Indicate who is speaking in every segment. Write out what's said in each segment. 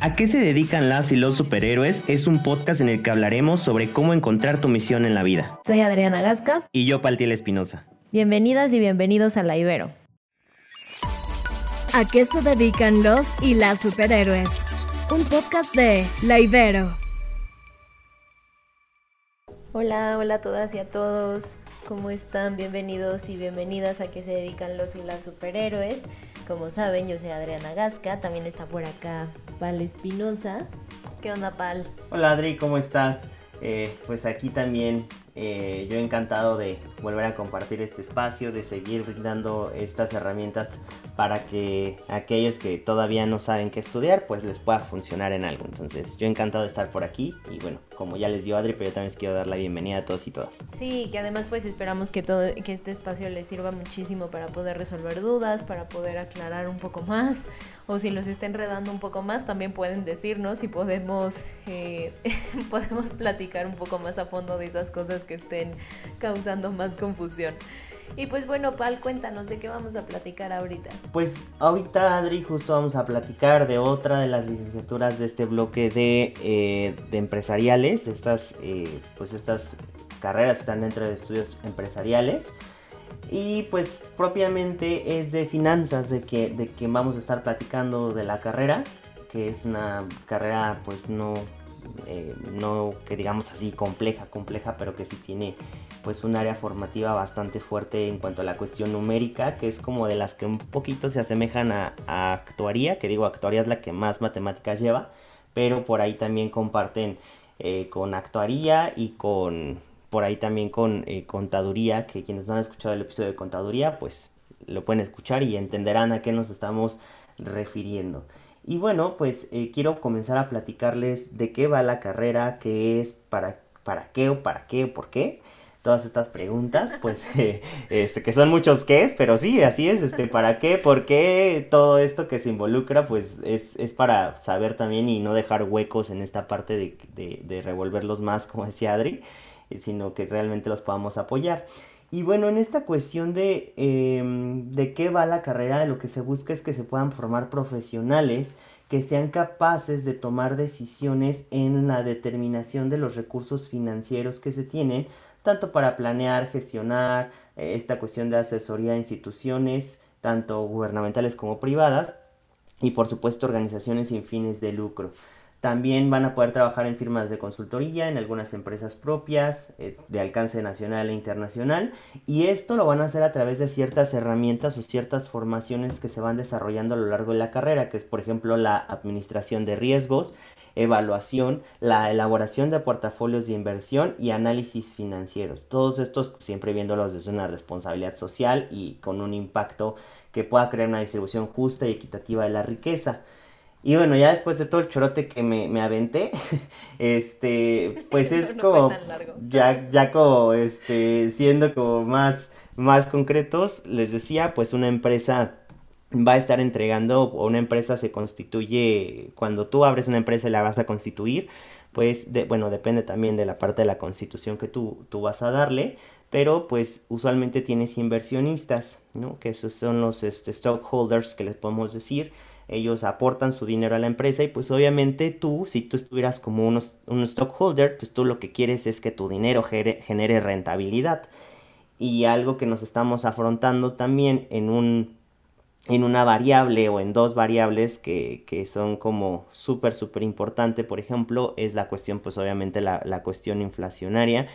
Speaker 1: ¿A qué se dedican las y los superhéroes? Es un podcast en el que hablaremos sobre cómo encontrar tu misión en la vida.
Speaker 2: Soy Adriana Gasca.
Speaker 1: Y yo, Paltiel Espinosa.
Speaker 2: Bienvenidas y bienvenidos a La Ibero.
Speaker 3: ¿A qué se dedican los y las superhéroes? Un podcast de La Ibero.
Speaker 2: Hola, hola a todas y a todos. ¿Cómo están? Bienvenidos y bienvenidas a qué se dedican los y las superhéroes. Como saben, yo soy Adriana Gasca, también está por acá Pal Espinosa. ¿Qué onda, Pal?
Speaker 1: Hola, Adri, ¿cómo estás? Eh, pues aquí también eh, yo encantado de volver a compartir este espacio, de seguir brindando estas herramientas para que aquellos que todavía no saben qué estudiar, pues les pueda funcionar en algo. Entonces, yo encantado de estar por aquí y bueno, como ya les dio Adri, pero yo también les quiero dar la bienvenida a todos y todas.
Speaker 2: Sí, que además pues esperamos que todo que este espacio les sirva muchísimo para poder resolver dudas, para poder aclarar un poco más o si los está enredando un poco más, también pueden decirnos y podemos eh, podemos platicar un poco más a fondo de esas cosas que estén causando más confusión. Y pues bueno, Pal, cuéntanos de qué vamos a platicar ahorita.
Speaker 1: Pues ahorita, Adri, justo vamos a platicar de otra de las licenciaturas de este bloque de, eh, de empresariales. Estas, eh, pues estas carreras están dentro de estudios empresariales. Y pues propiamente es de finanzas de que, de que vamos a estar platicando de la carrera, que es una carrera pues no eh, no que digamos así compleja, compleja, pero que sí tiene pues un área formativa bastante fuerte en cuanto a la cuestión numérica, que es como de las que un poquito se asemejan a, actuaría, que digo actuaría es la que más matemáticas lleva, pero por ahí también comparten eh, con actuaría y con por ahí también con eh, contaduría, que quienes no han escuchado el episodio de contaduría, pues lo pueden escuchar y entenderán a qué nos estamos refiriendo. Y bueno, pues eh, quiero comenzar a platicarles de qué va la carrera, qué es, para, para qué o para qué o por qué. Todas estas preguntas, pues, eh, este, que son muchos qué pero sí, así es, este, para qué, por qué, todo esto que se involucra, pues, es, es para saber también y no dejar huecos en esta parte de, de, de revolverlos más, como decía Adri, eh, sino que realmente los podamos apoyar. Y bueno, en esta cuestión de, em, de qué va la carrera, lo que se busca es que se puedan formar profesionales que sean capaces de tomar decisiones en la determinación de los recursos financieros que se tienen, tanto para planear, gestionar eh, esta cuestión de asesoría a instituciones, tanto gubernamentales como privadas, y por supuesto organizaciones sin fines de lucro. También van a poder trabajar en firmas de consultoría, en algunas empresas propias, eh, de alcance nacional e internacional. Y esto lo van a hacer a través de ciertas herramientas o ciertas formaciones que se van desarrollando a lo largo de la carrera, que es por ejemplo la administración de riesgos, evaluación, la elaboración de portafolios de inversión y análisis financieros. Todos estos siempre viéndolos desde una responsabilidad social y con un impacto que pueda crear una distribución justa y equitativa de la riqueza. Y bueno, ya después de todo el chorote que me, me aventé, este, pues es como, ya, ya como, este, siendo como más, más concretos, les decía, pues una empresa va a estar entregando, o una empresa se constituye, cuando tú abres una empresa y la vas a constituir, pues, de, bueno, depende también de la parte de la constitución que tú, tú vas a darle, pero pues usualmente tienes inversionistas, ¿no? Que esos son los este, stockholders que les podemos decir, ellos aportan su dinero a la empresa y pues obviamente tú, si tú estuvieras como un stockholder, pues tú lo que quieres es que tu dinero genere, rentabilidad. Y algo que nos estamos afrontando también en un en una variable o en dos variables que, que son como súper, súper importante, por ejemplo, es la cuestión, pues obviamente la, la cuestión inflacionaria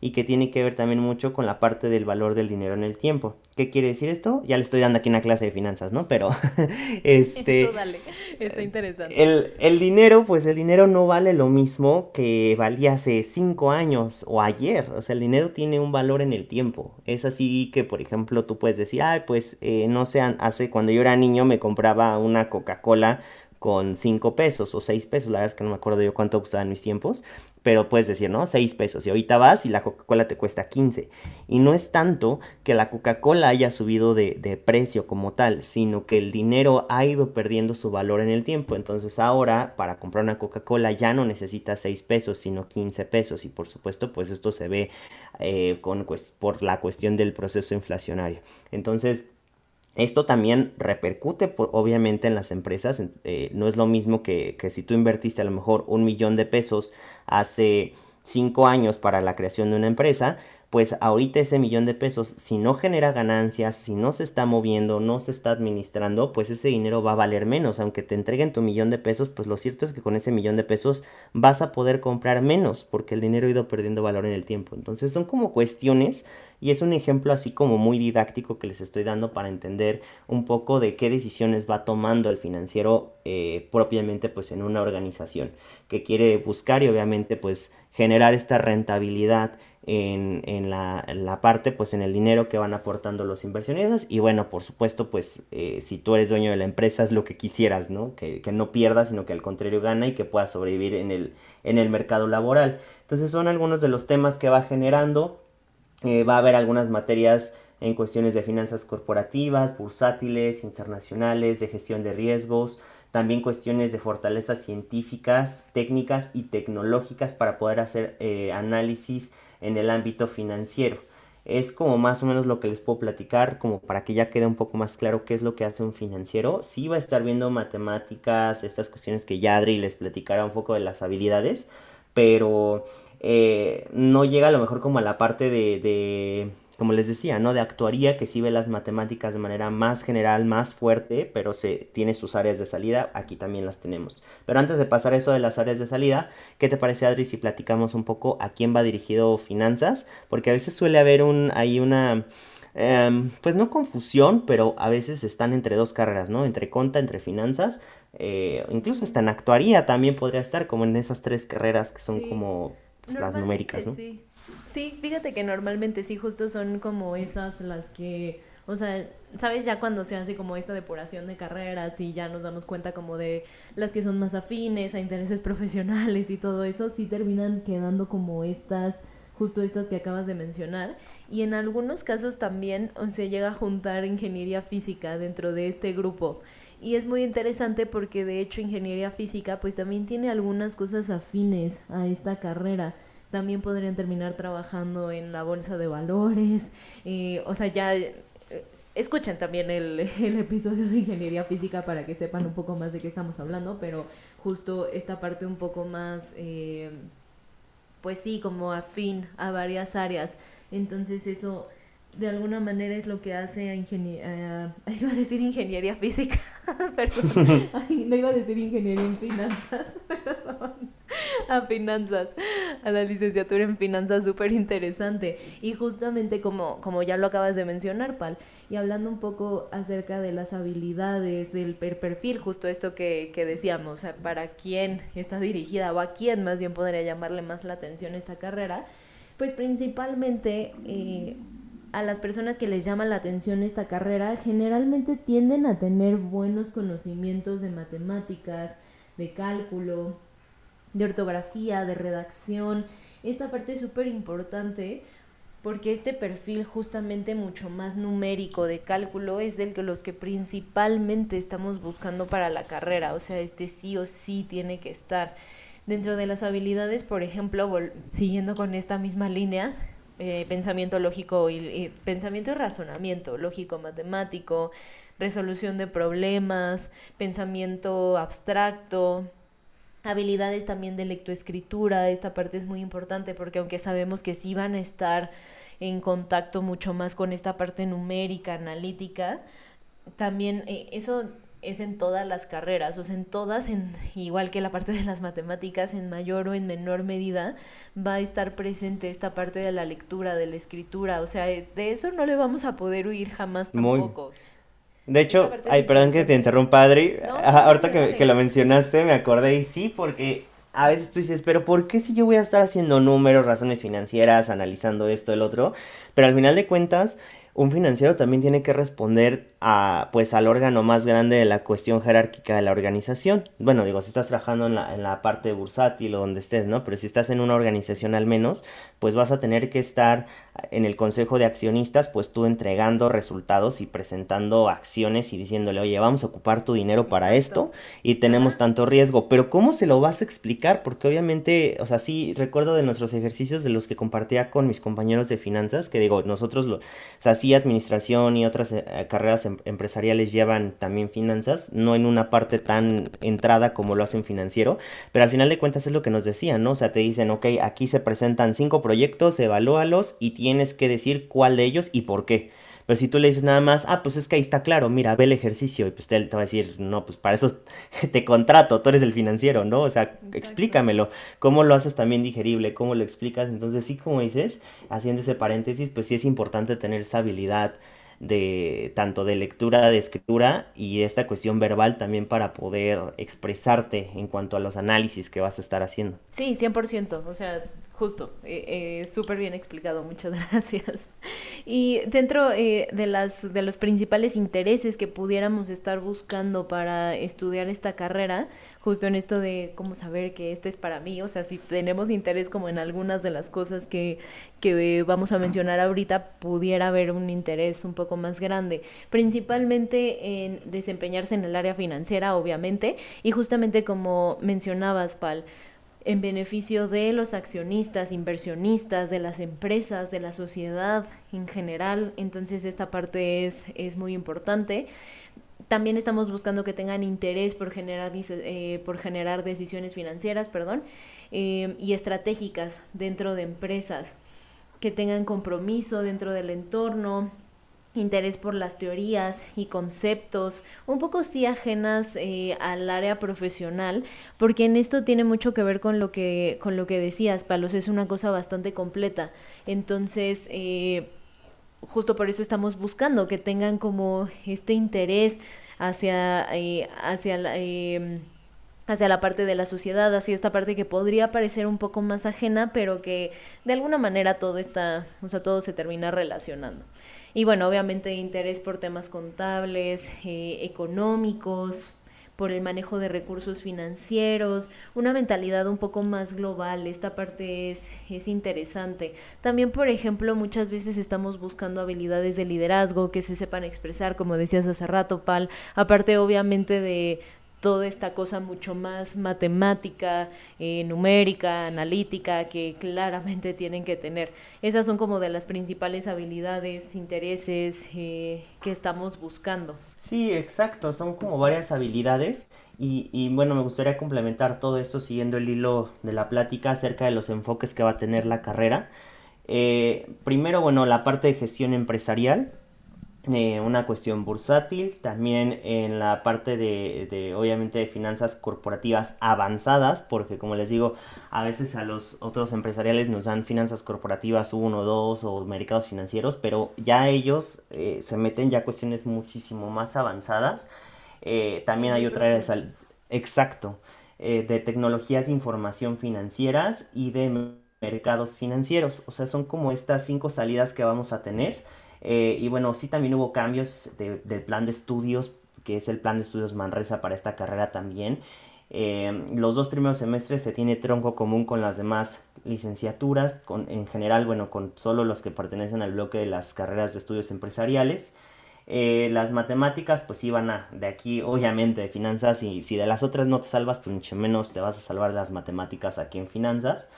Speaker 1: y que tiene que ver también mucho con la parte del valor del dinero en el tiempo. ¿Qué quiere decir esto? Ya le estoy dando aquí una clase de finanzas, ¿no? Pero, este...
Speaker 2: dale, está interesante.
Speaker 1: El, el, dinero, pues el dinero no vale lo mismo que valía hace cinco años o ayer. O sea, el dinero tiene un valor en el tiempo. Es así que, por ejemplo, tú puedes decir, ay, pues, eh, no sé, hace cuando yo era niño me compraba una Coca-Cola con 5 pesos o 6 pesos, la verdad es que no me acuerdo yo cuánto costaba en mis tiempos, pero puedes decir, ¿no? 6 pesos. Y ahorita vas y la Coca-Cola te cuesta 15. Y no es tanto que la Coca-Cola haya subido de, de, precio como tal, sino que el dinero ha ido perdiendo su valor en el tiempo. Entonces ahora para comprar una Coca-Cola ya no necesitas 6 pesos, sino 15 pesos. Y por supuesto, pues esto se ve eh, con, pues, por la cuestión del proceso inflacionario. Entonces, esto también repercute obviamente en las empresas. Eh, no es lo mismo que, que, si tú invertiste a lo mejor un millón de pesos hace cinco años para la creación de una empresa, pues ahorita ese millón de pesos, si no genera ganancias, si no se está moviendo, no se está administrando, pues ese dinero va a valer menos. Aunque te entreguen tu millón de pesos, pues lo cierto es que con ese millón de pesos vas a poder comprar menos porque el dinero ha ido perdiendo valor en el tiempo. Entonces son como cuestiones y es un ejemplo así como muy didáctico que les estoy dando para entender un poco de qué decisiones va tomando el financiero eh, propiamente pues en una organización que quiere buscar y obviamente pues generar esta rentabilidad en, en, la, la, parte, pues en el dinero que van aportando los inversionistas. Y bueno, por supuesto, pues eh, si tú eres dueño de la empresa es lo que quisieras, ¿no? Que, que, no pierdas, sino que al contrario gana y que pueda sobrevivir en el, en el mercado laboral. Entonces son algunos de los temas que va generando. Eh, va a haber algunas materias en cuestiones de finanzas corporativas, bursátiles, internacionales, de gestión de riesgos, también cuestiones de fortalezas científicas, técnicas y tecnológicas para poder hacer eh, análisis en el ámbito financiero. Es como más o menos lo que les puedo platicar, como para que ya quede un poco más claro qué es lo que hace un financiero. Sí va a estar viendo matemáticas, estas cuestiones que ya Adri les platicará un poco de las habilidades, pero eh, no llega a lo mejor como a la parte de como les decía, ¿no? De actuaría que sí ve las matemáticas de manera más general, más fuerte, pero se tiene sus áreas de salida, aquí también las tenemos. Pero antes de pasar eso de las áreas de salida, ¿qué te parece Adri si platicamos un poco a quién va dirigido finanzas? Porque a veces suele haber un, ahí una... Em, pues no confusión, pero a veces están entre dos carreras, ¿no? Entre conta, entre finanzas, eh, incluso hasta en actuaría también podría estar, como en esas tres carreras que son como pues, las numéricas, ¿no?
Speaker 2: Sí. Sí, fíjate que normalmente sí, justo son como esas las que, o sea, sabes ya cuando se hace como esta depuración de carreras y ya nos damos cuenta como de las que son más afines a intereses profesionales y todo eso, sí terminan quedando como estas, justo estas que acabas de mencionar. Y en algunos casos también se llega a juntar ingeniería física dentro de este grupo. Y es muy interesante porque de hecho ingeniería física pues también tiene algunas cosas afines a esta carrera también podrían terminar trabajando en la bolsa de valores, eh, o sea, ya eh, escuchen también el, el, episodio de ingeniería física para que sepan un poco más de qué estamos hablando, pero justo esta parte un poco más, eh, pues sí, como afín a varias áreas. Entonces eso de alguna manera es lo que hace a ingeniería, iba a decir ingeniería física, perdón, no iba a decir ingeniería en finanzas, perdón. a finanzas, a la licenciatura en finanzas, súper interesante. Y justamente como, como ya lo acabas de mencionar, Pal, y hablando un poco acerca de las habilidades, del perfil, justo esto que, que decíamos, para quién está dirigida o a quién más bien podría llamarle más la atención esta carrera, pues principalmente... Eh, a las personas que les llama la atención esta carrera generalmente tienden a tener buenos conocimientos de matemáticas, de cálculo, de ortografía, de redacción. Esta parte es súper importante porque este perfil justamente mucho más numérico de cálculo es del que los que principalmente estamos buscando para la carrera, o sea, este sí o sí tiene que estar dentro de las habilidades, por ejemplo, siguiendo con esta misma línea, eh, pensamiento lógico y, pensamiento y razonamiento lógico matemático, resolución de problemas, pensamiento abstracto, habilidades también de lectoescritura, esta parte es muy importante porque aunque sabemos que sí van a estar en contacto mucho más con esta parte numérica, analítica, también eh, eso es en todas las carreras, o sea, en todas, en, igual que la parte de las matemáticas, en mayor o en menor medida, va a estar presente esta parte de la lectura, de la escritura, o sea, de eso no le vamos a poder huir jamás tampoco.
Speaker 1: De hecho, ay, perdón que te interrumpa, Adri. Ahorita que, que, lo mencionaste, me acordé y sí, porque a veces tú dices, pero ¿por qué si yo voy a estar haciendo números, razones financieras, analizando esto, el otro? Pero al final de cuentas, un financiero también tiene que responder a, pues al órgano más grande de la cuestión jerárquica de la organización. Bueno, digo, si estás trabajando en la, en la parte bursátil o donde estés, ¿no? Pero si estás en una organización al menos, pues vas a tener que estar en el consejo de accionistas, pues tú entregando resultados y presentando acciones y diciéndole, oye, vamos a ocupar tu dinero para esto y tenemos tanto riesgo. Pero ¿cómo se lo vas a explicar? Porque obviamente, o sea, sí recuerdo de nuestros ejercicios de los que compartía con mis compañeros de finanzas, que digo, nosotros, lo, o sea, sí administración y otras eh, carreras em, empresariales llevan también finanzas, no en una parte tan entrada como lo hacen financiero, pero al final de cuentas es lo que nos decían, ¿no? O sea, te dicen, ok, aquí se presentan cinco proyectos, evalúalos y tienes que decir cuál de ellos y por qué. Pero si tú le dices nada más, ah, pues es que ahí está claro, mira, ve el ejercicio, y pues él te va a decir, no, pues para eso te contrato, tú eres el financiero, ¿no? O sea, explícamelo, cómo lo haces también digerible, cómo lo explicas. Entonces, sí, como dices, haciendo ese paréntesis, pues sí es importante tener esa habilidad de tanto de lectura, de escritura y esta cuestión verbal también para poder expresarte en cuanto a los análisis que vas a estar haciendo.
Speaker 2: Sí, 100%, o sea, justo, eh, eh, súper bien explicado, muchas gracias. Y dentro eh, de, las, de los principales intereses que pudiéramos estar buscando para estudiar esta carrera, justo en esto de cómo saber que este es para mí, o sea, si tenemos interés como en algunas de las cosas que, que vamos a mencionar ahorita, pudiera haber un interés un poco más grande, principalmente en desempeñarse en el área financiera, obviamente, y justamente como mencionabas, Pal, en beneficio de los accionistas, inversionistas, de las empresas, de la sociedad en general. Entonces esta parte es, es muy importante. También estamos buscando que tengan interés por generar, eh, por generar decisiones financieras perdón, eh, y estratégicas dentro de empresas, que tengan compromiso dentro del entorno, interés por las teorías y conceptos, un poco sí ajenas eh, al área profesional, porque en esto tiene mucho que ver con lo que, con lo que decías, Palos, es una cosa bastante completa. Entonces, eh, justo por eso estamos buscando que tengan como este interés hacia, eh, hacia la em, hacia la parte de la sociedad, hacia esta parte que podría parecer un poco más ajena, pero que de alguna manera todo está, o sea, todo se termina relacionando. Y bueno, obviamente interés por temas contables, eh, económicos, por el manejo de recursos financieros, una mentalidad un poco más global, esta parte es, es interesante. También, por ejemplo, muchas veces estamos buscando habilidades de liderazgo que se sepan expresar, como decías hace rato, Pal, aparte obviamente de, toda esta cosa mucho más matemática, eh, numérica, analítica, que claramente tienen que tener. Esas son como de las principales habilidades, intereses eh, que estamos buscando.
Speaker 1: Sí, exacto, son como varias habilidades y, y, bueno, me gustaría complementar todo esto siguiendo el hilo de la plática acerca de los enfoques que va a tener la carrera. Eh, primero, bueno, la parte de gestión empresarial, eh, una cuestión bursátil, también en la parte de, obviamente de finanzas corporativas avanzadas, porque como les digo, a veces a los otros empresariales nos dan finanzas corporativas 1, 2 o mercados financieros, pero ya ellos eh, se meten ya cuestiones muchísimo más avanzadas. Eh, también hay otra área de exacto, de tecnologías de información financieras y de mercados financieros, o sea, son como estas cinco salidas que vamos a tener eh, y bueno, sí también hubo cambios del plan de estudios, que es el plan de estudios Manresa para esta carrera también. Eh, los dos primeros semestres se tiene tronco común con las demás licenciaturas, con, en general, bueno, con solo los que pertenecen al bloque de las carreras de estudios empresariales. Eh, las matemáticas, pues iban a, de aquí, obviamente, de finanzas, y si de las otras no te salvas, pues mucho menos te vas a salvar de las matemáticas aquí en finanzas.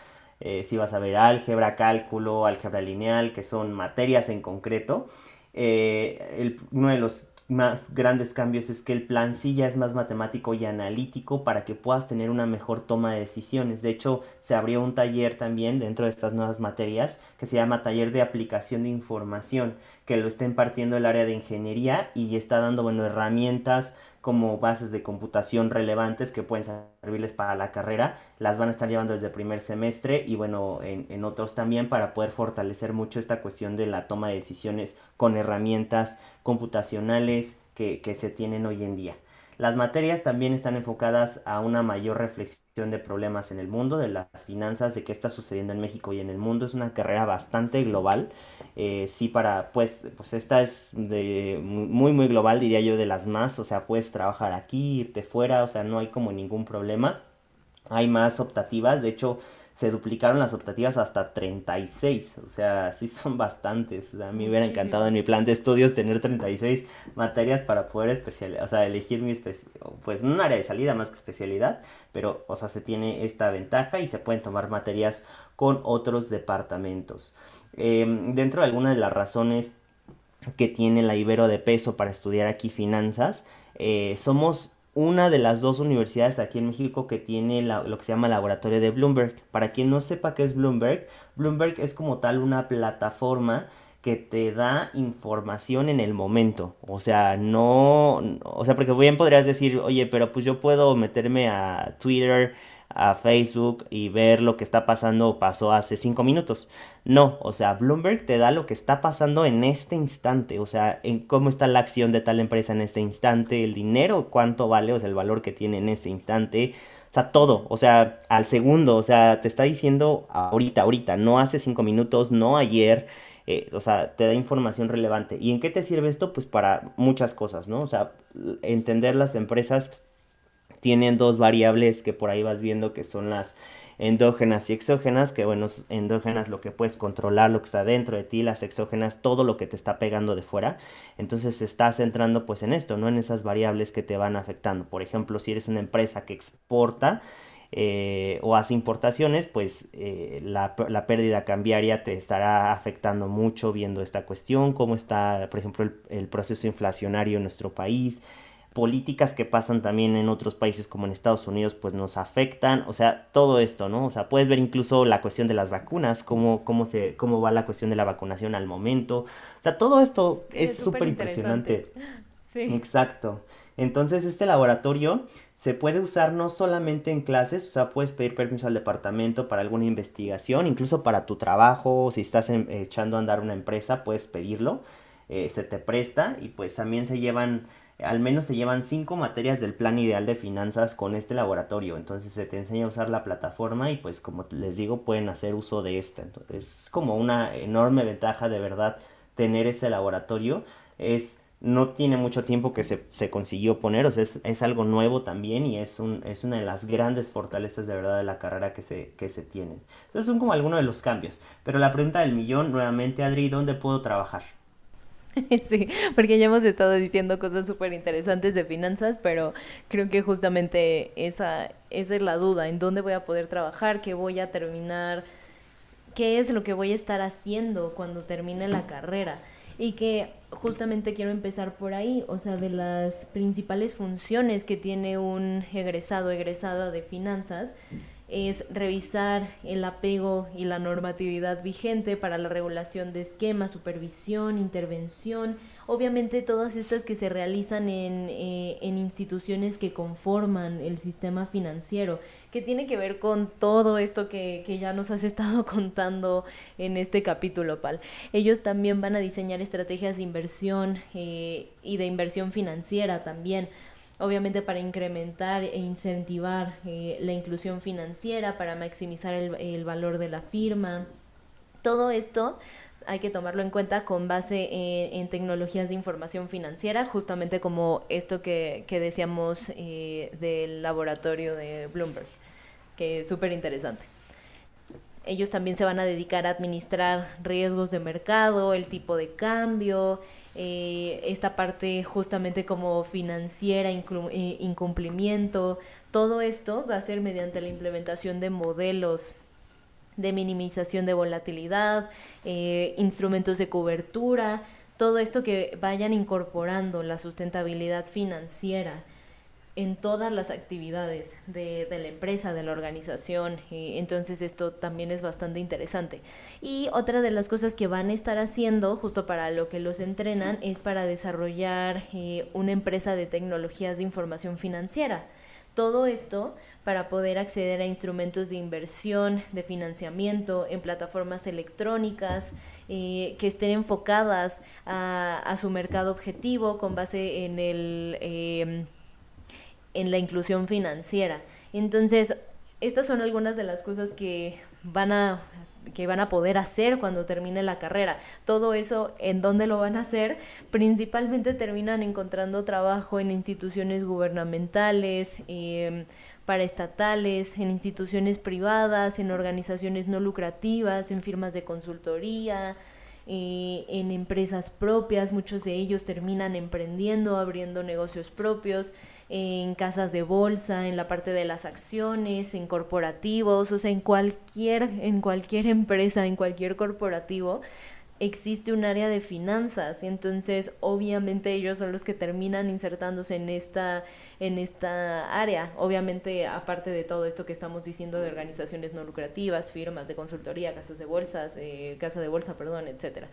Speaker 1: Eh, si vas a ver álgebra, cálculo, álgebra lineal, que son materias en concreto. Eh, uno de los más grandes cambios es que el plan sí ya es más matemático y analítico para que puedas tener una mejor toma de decisiones. De hecho, se abrió un taller también dentro de estas nuevas materias que se llama Taller de Aplicación de Información, que lo está impartiendo el área de ingeniería y está dando bueno, herramientas como bases de computación relevantes que pueden servirles para la carrera, las van a estar llevando desde el primer semestre y bueno, en, otros también para poder fortalecer mucho esta cuestión de la toma de decisiones con herramientas computacionales que, que se tienen hoy en día. Las materias también están enfocadas a una mayor reflexión de problemas en el mundo, de las finanzas, de qué está sucediendo en México y en el mundo. Es una carrera bastante global. Eh, sí, para, pues, pues esta es de muy, muy global, diría yo, de las más. O sea, puedes trabajar aquí, irte fuera, o sea, no hay como ningún problema. Hay más optativas, de hecho, se duplicaron las optativas hasta 36, o sea, sí son bastantes. a mí me hubiera encantado en mi plan de estudios tener 36 materias para poder especializar, o sea, elegir mi pues un área de salida más que especialidad, pero o sea, se tiene esta ventaja y se pueden tomar materias con otros departamentos. Em, dentro de algunas de las razones que tiene la Ibero de peso para estudiar aquí finanzas, eh, somos una de las dos universidades aquí en México que tiene lo que se llama laboratorio de Bloomberg. Para quien no sepa qué es Bloomberg, Bloomberg es como tal una plataforma que te da información en el momento. O sea, no, o sea, porque bien podrías decir, oye, pero pues yo puedo meterme a Twitter, a Facebook y ver lo que está pasando o pasó hace cinco minutos. No, o sea, Bloomberg te da lo que está pasando en este instante, o sea, en cómo está la acción de tal empresa en este instante, el dinero, cuánto vale, o sea, el valor que tiene en este instante. O sea, todo, o sea, al segundo, o sea, te está diciendo ahorita, ahorita, no hace cinco minutos, no ayer, eh, o sea, te da información relevante. ¿Y en qué te sirve esto? Pues para muchas cosas, ¿no? O sea, entender las empresas tienen dos variables que por ahí vas viendo que son las endógenas y exógenas, que bueno, endógenas lo que puedes controlar, lo que está dentro de ti, las exógenas, todo lo que te está pegando de fuera. Entonces estás centrando pues en esto, no en esas variables que te van afectando. Por ejemplo, si eres una empresa que exporta, eh, o hace importaciones, pues eh, la, pérdida cambiaria te estará afectando mucho viendo esta cuestión, cómo está, por ejemplo, el proceso inflacionario en nuestro país, políticas que pasan también en otros países como en Estados Unidos pues nos afectan, o sea, todo esto, ¿no? O sea, puedes ver incluso la cuestión de las vacunas, cómo, cómo, se, cómo va la cuestión de la vacunación al momento, o sea, todo esto es súper impresionante. Sí. Exacto. Entonces este laboratorio se puede usar no solamente en clases, o sea, puedes pedir permiso al departamento para alguna investigación, incluso para tu trabajo, si estás echando a andar una empresa, puedes pedirlo, eh, se te presta y pues también se llevan al menos se llevan cinco materias del plan ideal de finanzas con este laboratorio. Entonces se te enseña a usar la plataforma y pues como les digo pueden hacer uso de esta. Entonces, es como una enorme ventaja de verdad tener ese laboratorio. Es no tiene mucho tiempo que se, se consiguió poner, o sea, es, es, algo nuevo también y es, un, es una de las grandes fortalezas de verdad de la carrera que se, que se tienen. Entonces son como algunos de los cambios. Pero la pregunta del millón, nuevamente Adri, ¿dónde puedo trabajar?
Speaker 2: Sí, porque ya hemos estado diciendo cosas súper interesantes de finanzas, pero creo que justamente esa, esa es la duda, en dónde voy a poder trabajar, qué voy a terminar, qué es lo que voy a estar haciendo cuando termine la carrera. Y que justamente quiero empezar por ahí, o sea, de las principales funciones que tiene un egresado, egresada de finanzas, es revisar el apego y la normatividad vigente para la regulación de esquemas, supervisión, intervención, obviamente todas estas que se realizan en, eh, en, instituciones que conforman el sistema financiero, que tiene que ver con todo esto que, que ya nos has estado contando en este capítulo, Pal. Ellos también van a diseñar estrategias de inversión eh, y de inversión financiera también obviamente para incrementar e incentivar eh, la inclusión financiera, para maximizar el, valor de la firma. Todo esto hay que tomarlo en cuenta con base en, tecnologías de información financiera, justamente como esto que, decíamos eh, del laboratorio de Bloomberg, que es súper interesante. Ellos también se van a dedicar a administrar riesgos de mercado, el tipo de cambio, eh, esta parte justamente como financiera, eh, incumplimiento, todo esto va a ser mediante la implementación de modelos de minimización de volatilidad, eh, instrumentos de cobertura, todo esto que vayan incorporando la sustentabilidad financiera en todas las actividades de, la empresa, de la organización. entonces esto también es bastante interesante. Y otra de las cosas que van a estar haciendo, justo para lo que los entrenan, es para desarrollar eh, una empresa de tecnologías de información financiera. Todo esto para poder acceder a instrumentos de inversión, de financiamiento en plataformas electrónicas eh, que estén enfocadas a, su mercado objetivo con base en el... Eh, en la inclusión financiera. Entonces, estas son algunas de las cosas que van a que van a poder hacer cuando termine la carrera. Todo eso, ¿en dónde lo van a hacer? Principalmente terminan encontrando trabajo en instituciones gubernamentales, eh, paraestatales, en instituciones privadas, en organizaciones no lucrativas, en firmas de consultoría, eh, en empresas propias, muchos de ellos terminan emprendiendo, abriendo negocios propios, en casas de bolsa, en la parte de las acciones, en corporativos, o sea, en cualquier, en cualquier empresa, en cualquier corporativo, existe un área de finanzas y entonces obviamente ellos son los que terminan insertándose en esta en esta área. Obviamente aparte de todo esto que estamos diciendo de organizaciones no lucrativas firmas de consultoría casas de bolsas eh, casa de bolsa perdón etcétera.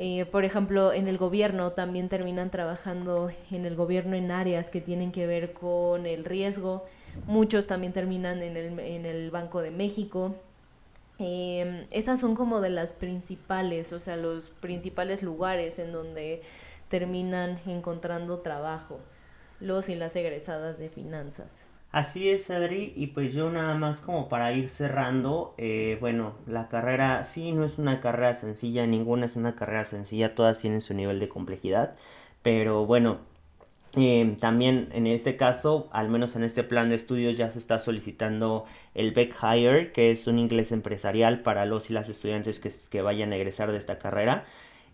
Speaker 2: Eh, por ejemplo en el gobierno también terminan trabajando en el gobierno en áreas que tienen que ver con el riesgo. Muchos también terminan en el, en el Banco de México eh, estas son como de las principales, o sea, los principales lugares en donde terminan encontrando trabajo los y las egresadas de finanzas.
Speaker 1: Así es, Adri, y pues yo nada más como para ir cerrando, eh, bueno, la carrera sí no es una carrera sencilla, ninguna es una carrera sencilla, todas tienen su nivel de complejidad, pero bueno, eh, también en este caso, al menos en este plan de estudios, ya se está solicitando el Beck Hire, que es un inglés empresarial para los y las estudiantes que vayan a egresar de esta carrera.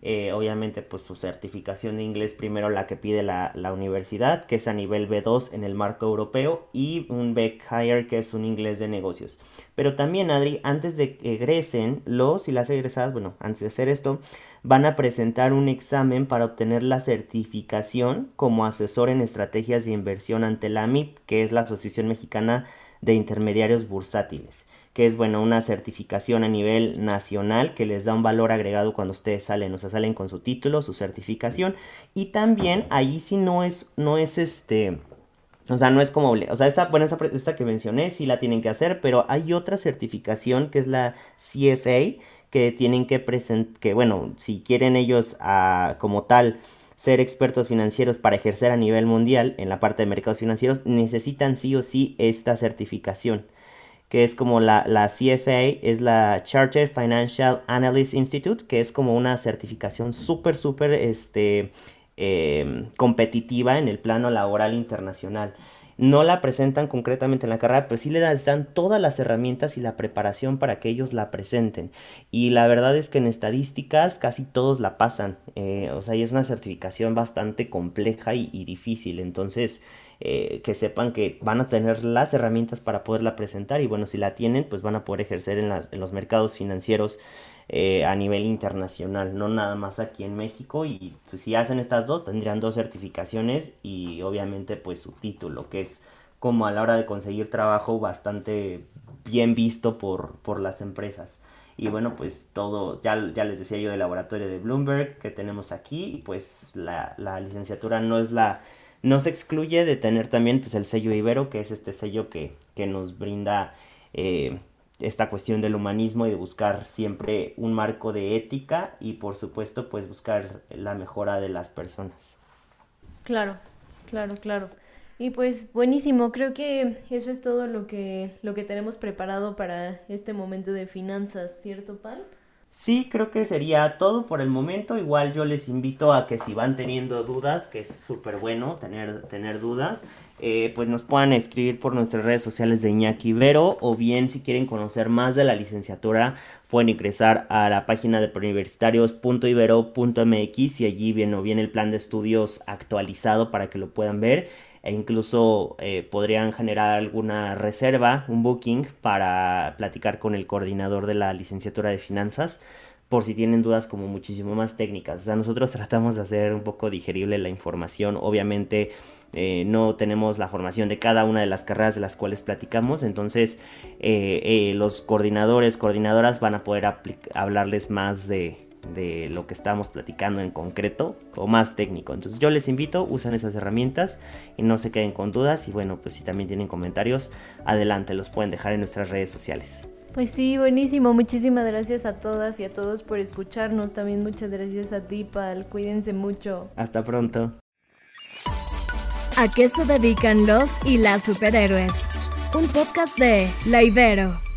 Speaker 1: Eh, obviamente, pues su certificación de inglés primero la que pide la, la, universidad, que es a nivel B2 en el marco europeo, y un Beck Hire, que es un inglés de negocios. Pero también, Adri, antes de que egresen, los y las egresadas, bueno, antes de hacer esto, van a presentar un examen para obtener la certificación como asesor en estrategias de inversión ante la AMIP, que es la Asociación Mexicana de Intermediarios Bursátiles que es bueno una certificación a nivel nacional que les da un valor agregado cuando ustedes salen, o sea, salen con su título, su certificación. Y también ahí sí no es no es este o sea, no es como, o sea, esta, bueno, esta, que mencioné sí la tienen que hacer, pero hay otra certificación que es la CFA, que tienen que presentar, que bueno, si quieren ellos a, como tal ser expertos financieros para ejercer a nivel mundial en la parte de mercados financieros, necesitan sí o sí esta certificación, que es como la, la CFA, es la Chartered Financial Analyst Institute, que es como una certificación súper, súper, este, eh, competitiva en el plano laboral internacional. No la presentan concretamente en la carrera, pero sí le dan todas las herramientas y la preparación para que ellos la presenten. Y la verdad es que en estadísticas casi todos la pasan. Eh, o sea, y es una certificación bastante compleja y, difícil. Entonces, eh, que sepan que van a tener las herramientas para poderla presentar. Y bueno, si la tienen, pues van a poder ejercer en, los mercados financieros eh, a nivel internacional, no nada más aquí en México. Y pues, si hacen estas dos, tendrían dos certificaciones y obviamente pues su título, que es como a la hora de conseguir trabajo bastante bien visto por, por las empresas. Y bueno, pues todo, ya, ya les decía yo del laboratorio de Bloomberg que tenemos aquí, pues la, la licenciatura no es la, no se excluye de tener también pues el sello Ibero, que es este sello que, que nos brinda eh, esta cuestión del humanismo y de buscar siempre un marco de ética y por supuesto pues buscar la mejora de las personas.
Speaker 2: Claro, claro, claro. Y pues buenísimo, creo que eso es todo lo que, lo que tenemos preparado para este momento de finanzas, ¿cierto, Pal?
Speaker 1: Sí, creo que sería todo por el momento. Igual yo les invito a que si van teniendo dudas, que es súper bueno tener, tener dudas, eh, pues nos puedan escribir por nuestras redes sociales de Iñaki Ibero o bien si quieren conocer más de la licenciatura pueden ingresar a la página de preuniversitarios.ibero.mx y allí viene, viene el plan de estudios actualizado para que lo puedan ver e incluso eh, podrían generar alguna reserva, un booking para platicar con el coordinador de la licenciatura de finanzas por si tienen dudas como muchísimo más técnicas. O sea, nosotros tratamos de hacer un poco digerible la información. Obviamente eh, no tenemos la formación de cada una de las carreras de las cuales platicamos. Entonces eh, los coordinadores, coordinadoras van a poder hablarles más de, de lo que estamos platicando en concreto o más técnico. Entonces yo les invito, usen esas herramientas y no se queden con dudas. Y bueno, pues si también tienen comentarios, adelante, los pueden dejar en nuestras redes sociales.
Speaker 2: Pues sí, buenísimo. Muchísimas gracias a todas y a todos por escucharnos. También muchas gracias a ti, Pal. Cuídense mucho.
Speaker 1: Hasta pronto.
Speaker 3: ¿A qué se dedican los y las superhéroes?
Speaker 2: un podcast de La Ibero.